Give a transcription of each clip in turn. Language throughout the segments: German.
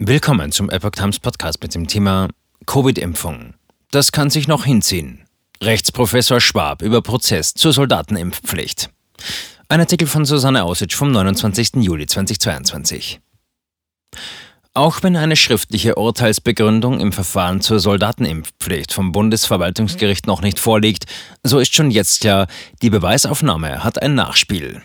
Willkommen zum Epoch Times Podcast mit dem Thema Covid-Impfung. Das kann sich noch hinziehen. Rechtsprofessor Schwab über Prozess zur Soldatenimpfpflicht. Ein Artikel von Susanne Aussitsch vom 29. Juli 2022. Auch wenn eine schriftliche Urteilsbegründung im Verfahren zur Soldatenimpfpflicht vom Bundesverwaltungsgericht noch nicht vorliegt, so ist schon jetzt klar, die Beweisaufnahme hat ein Nachspiel.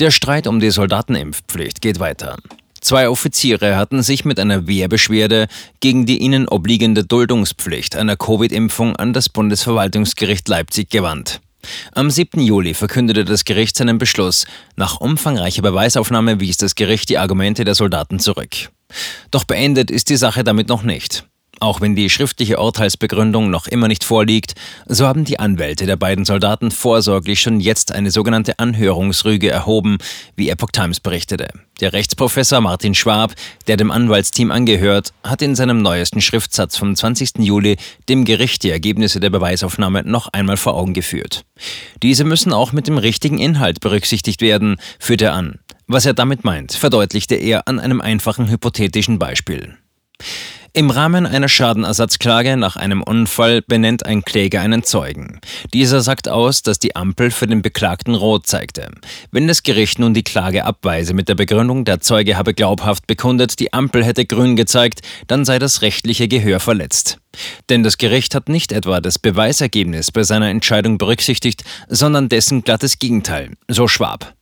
Der Streit um die Soldatenimpfpflicht geht weiter. Zwei Offiziere hatten sich mit einer Wehrbeschwerde gegen die ihnen obliegende Duldungspflicht einer Covid-Impfung an das Bundesverwaltungsgericht Leipzig gewandt. Am 7. Juli verkündete das Gericht seinen Beschluss. Nach umfangreicher Beweisaufnahme wies das Gericht die Argumente der Soldaten zurück. Doch beendet ist die Sache damit noch nicht. Auch wenn die schriftliche Urteilsbegründung noch immer nicht vorliegt, so haben die Anwälte der beiden Soldaten vorsorglich schon jetzt eine sogenannte Anhörungsrüge erhoben, wie Epoch Times berichtete. Der Rechtsprofessor Martin Schwab, der dem Anwaltsteam angehört, hat in seinem neuesten Schriftsatz vom 20. Juli dem Gericht die Ergebnisse der Beweisaufnahme noch einmal vor Augen geführt. Diese müssen auch mit dem richtigen Inhalt berücksichtigt werden, führt er an. Was er damit meint, verdeutlichte er an einem einfachen hypothetischen Beispiel. Im Rahmen einer Schadenersatzklage nach einem Unfall benennt ein Kläger einen Zeugen. Dieser sagt aus, dass die Ampel für den Beklagten rot zeigte. Wenn das Gericht nun die Klage abweise mit der Begründung, der Zeuge habe glaubhaft bekundet, die Ampel hätte grün gezeigt, dann sei das rechtliche Gehör verletzt. Denn das Gericht hat nicht etwa das Beweisergebnis bei seiner Entscheidung berücksichtigt, sondern dessen glattes Gegenteil, so Schwab.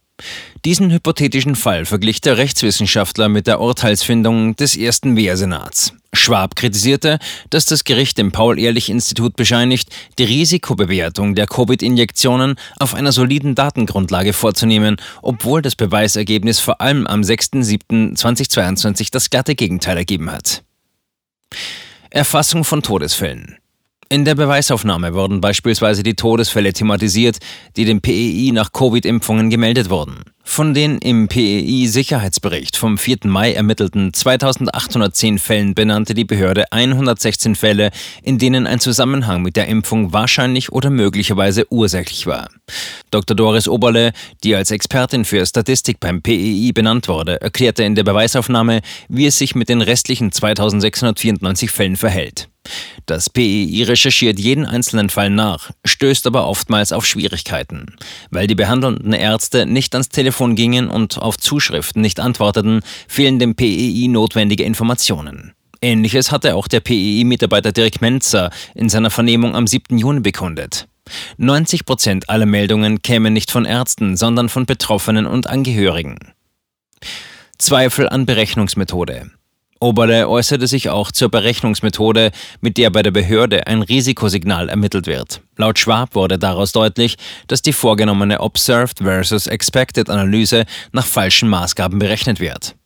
Diesen hypothetischen Fall verglich der Rechtswissenschaftler mit der Urteilsfindung des ersten Wehrsenats. Schwab kritisierte, dass das Gericht dem Paul-Ehrlich-Institut bescheinigt, die Risikobewertung der Covid-Injektionen auf einer soliden Datengrundlage vorzunehmen, obwohl das Beweisergebnis vor allem am 6.7.2022 das glatte Gegenteil ergeben hat. Erfassung von Todesfällen. In der Beweisaufnahme wurden beispielsweise die Todesfälle thematisiert, die dem PEI nach Covid-Impfungen gemeldet wurden. Von den im PEI-Sicherheitsbericht vom 4. Mai ermittelten 2810 Fällen benannte die Behörde 116 Fälle, in denen ein Zusammenhang mit der Impfung wahrscheinlich oder möglicherweise ursächlich war. Dr. Doris Oberle, die als Expertin für Statistik beim PEI benannt wurde, erklärte in der Beweisaufnahme, wie es sich mit den restlichen 2694 Fällen verhält. Das PEI recherchiert jeden einzelnen Fall nach, stößt aber oftmals auf Schwierigkeiten. Weil die behandelnden Ärzte nicht ans Telefon gingen und auf Zuschriften nicht antworteten, fehlen dem PEI notwendige Informationen. Ähnliches hatte auch der PEI-Mitarbeiter Dirk Menzer in seiner Vernehmung am 7. Juni bekundet. 90 Prozent aller Meldungen kämen nicht von Ärzten, sondern von Betroffenen und Angehörigen. Zweifel an Berechnungsmethode. Oberle äußerte sich auch zur Berechnungsmethode, mit der bei der Behörde ein Risikosignal ermittelt wird. Laut Schwab wurde daraus deutlich, dass die vorgenommene Observed versus Expected Analyse nach falschen Maßgaben berechnet wird.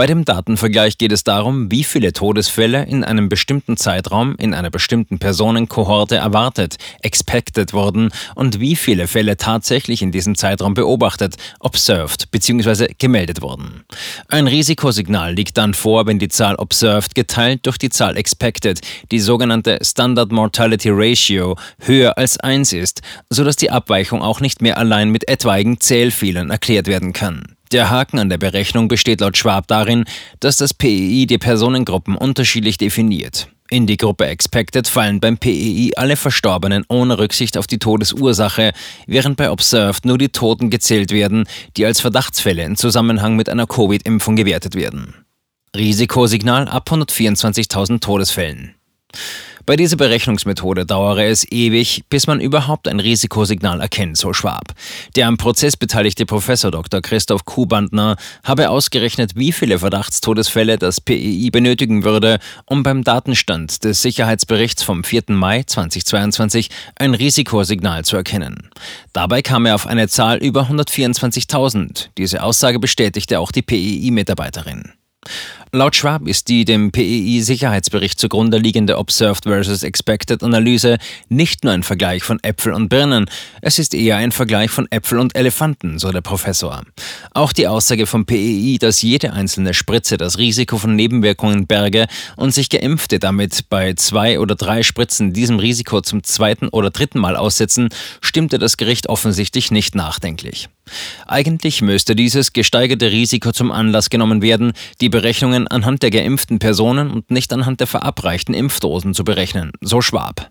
Bei dem Datenvergleich geht es darum, wie viele Todesfälle in einem bestimmten Zeitraum in einer bestimmten Personenkohorte erwartet, expected wurden und wie viele Fälle tatsächlich in diesem Zeitraum beobachtet, observed bzw. gemeldet wurden. Ein Risikosignal liegt dann vor, wenn die Zahl observed geteilt durch die Zahl expected, die sogenannte Standard Mortality Ratio, höher als 1 ist, sodass die Abweichung auch nicht mehr allein mit etwaigen Zählfehlern erklärt werden kann. Der Haken an der Berechnung besteht laut Schwab darin, dass das PEI die Personengruppen unterschiedlich definiert. In die Gruppe Expected fallen beim PEI alle Verstorbenen ohne Rücksicht auf die Todesursache, während bei Observed nur die Toten gezählt werden, die als Verdachtsfälle in Zusammenhang mit einer Covid-Impfung gewertet werden. Risikosignal ab 124.000 Todesfällen. Bei dieser Berechnungsmethode dauere es ewig, bis man überhaupt ein Risikosignal erkennt, so Schwab. Der am Prozess beteiligte Professor Dr. Christoph Kuhbandner habe ausgerechnet, wie viele Verdachtstodesfälle das PEI benötigen würde, um beim Datenstand des Sicherheitsberichts vom 4. Mai 2022 ein Risikosignal zu erkennen. Dabei kam er auf eine Zahl über 124.000. Diese Aussage bestätigte auch die PEI-Mitarbeiterin. Laut Schwab ist die dem PEI-Sicherheitsbericht zugrunde liegende Observed versus Expected Analyse nicht nur ein Vergleich von Äpfel und Birnen, es ist eher ein Vergleich von Äpfel und Elefanten, so der Professor. Auch die Aussage vom PEI, dass jede einzelne Spritze das Risiko von Nebenwirkungen berge und sich Geimpfte damit bei zwei oder drei Spritzen diesem Risiko zum zweiten oder dritten Mal aussetzen, stimmte das Gericht offensichtlich nicht nachdenklich. Eigentlich müsste dieses gesteigerte Risiko zum Anlass genommen werden, die Berechnungen anhand der geimpften Personen und nicht anhand der verabreichten Impfdosen zu berechnen, so Schwab.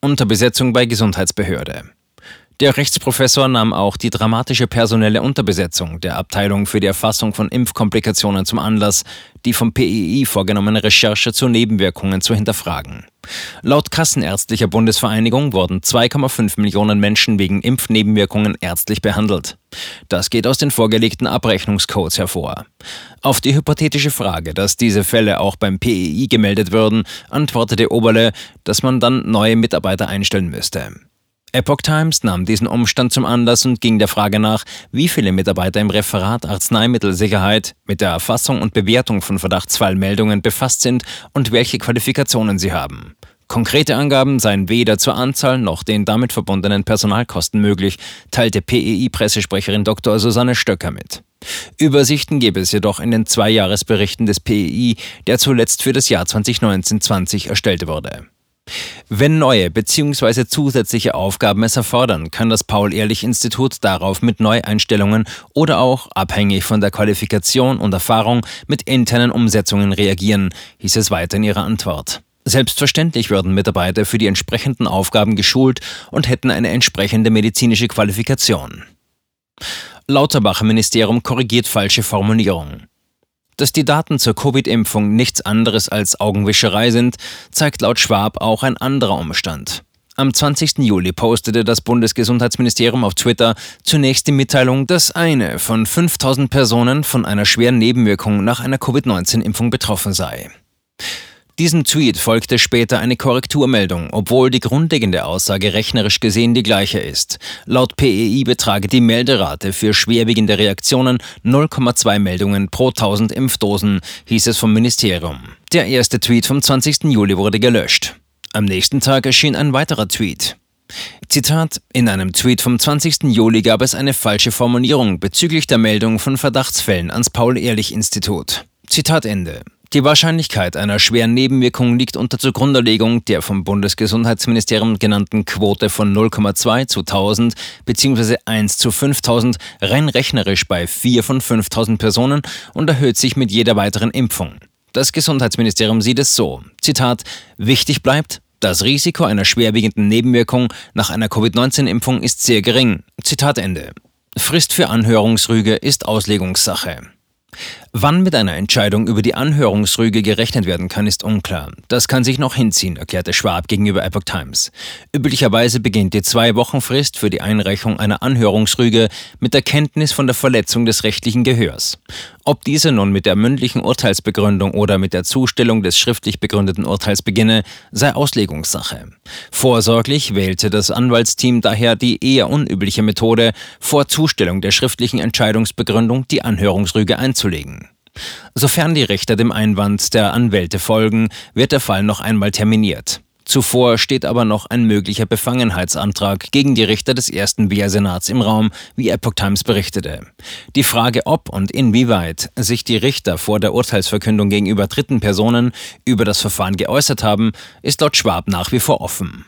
Unterbesetzung bei Gesundheitsbehörde. Der Rechtsprofessor nahm auch die dramatische personelle Unterbesetzung der Abteilung für die Erfassung von Impfkomplikationen zum Anlass, die vom PEI vorgenommene Recherche zu Nebenwirkungen zu hinterfragen. Laut Kassenärztlicher Bundesvereinigung wurden 2,5 Millionen Menschen wegen Impfnebenwirkungen ärztlich behandelt. Das geht aus den vorgelegten Abrechnungscodes hervor. Auf die hypothetische Frage, dass diese Fälle auch beim PEI gemeldet würden, antwortete Oberle, dass man dann neue Mitarbeiter einstellen müsste. Epoch Times nahm diesen Umstand zum Anlass und ging der Frage nach, wie viele Mitarbeiter im Referat Arzneimittelsicherheit mit der Erfassung und Bewertung von Verdachtsfallmeldungen befasst sind und welche Qualifikationen sie haben. Konkrete Angaben seien weder zur Anzahl noch den damit verbundenen Personalkosten möglich, teilte PEI-Pressesprecherin Dr. Susanne Stöcker mit. Übersichten gäbe es jedoch in den zwei Jahresberichten des PEI, der zuletzt für das Jahr 2019-20 erstellt wurde. Wenn neue bzw. zusätzliche Aufgaben es erfordern, kann das Paul-Ehrlich-Institut darauf mit Neueinstellungen oder auch, abhängig von der Qualifikation und Erfahrung, mit internen Umsetzungen reagieren, hieß es weiter in ihrer Antwort. Selbstverständlich würden Mitarbeiter für die entsprechenden Aufgaben geschult und hätten eine entsprechende medizinische Qualifikation. Lauterbacher Ministerium korrigiert falsche Formulierung. Dass die Daten zur Covid-Impfung nichts anderes als Augenwischerei sind, zeigt laut Schwab auch ein anderer Umstand. Am 20. Juli postete das Bundesgesundheitsministerium auf Twitter zunächst die Mitteilung, dass eine von 5000 Personen von einer schweren Nebenwirkung nach einer Covid-19-Impfung betroffen sei. Diesem Tweet folgte später eine Korrekturmeldung, obwohl die grundlegende Aussage rechnerisch gesehen die gleiche ist. Laut PEI betrage die Melderate für schwerwiegende Reaktionen 0,2 Meldungen pro 1000 Impfdosen, hieß es vom Ministerium. Der erste Tweet vom 20. Juli wurde gelöscht. Am nächsten Tag erschien ein weiterer Tweet. Zitat: In einem Tweet vom 20. Juli gab es eine falsche Formulierung bezüglich der Meldung von Verdachtsfällen ans Paul-Ehrlich-Institut. Zitat Ende. Die Wahrscheinlichkeit einer schweren Nebenwirkung liegt unter Zugrundelegung der vom Bundesgesundheitsministerium genannten Quote von 0,2 zu 1000 bzw. 1 zu 5000 rein rechnerisch bei 4 von 5000 Personen und erhöht sich mit jeder weiteren Impfung. Das Gesundheitsministerium sieht es so. Zitat: Wichtig bleibt, das Risiko einer schwerwiegenden Nebenwirkung nach einer Covid-19-Impfung ist sehr gering. Zitat Ende. Frist für Anhörungsrüge ist Auslegungssache. Wann mit einer Entscheidung über die Anhörungsrüge gerechnet werden kann, ist unklar. Das kann sich noch hinziehen, erklärte Schwab gegenüber Epoch Times. Üblicherweise beginnt die Zwei-Wochen-Frist für die Einreichung einer Anhörungsrüge mit der Kenntnis von der Verletzung des rechtlichen Gehörs. Ob diese nun mit der mündlichen Urteilsbegründung oder mit der Zustellung des schriftlich begründeten Urteils beginne, sei Auslegungssache. Vorsorglich wählte das Anwaltsteam daher die eher unübliche Methode, vor Zustellung der schriftlichen Entscheidungsbegründung die Anhörungsrüge einzulegen. Sofern die Richter dem Einwand der Anwälte folgen, wird der Fall noch einmal terminiert. Zuvor steht aber noch ein möglicher Befangenheitsantrag gegen die Richter des ersten Wehrsenats im Raum, wie Epoch Times berichtete. Die Frage, ob und inwieweit sich die Richter vor der Urteilsverkündung gegenüber dritten Personen über das Verfahren geäußert haben, ist laut Schwab nach wie vor offen.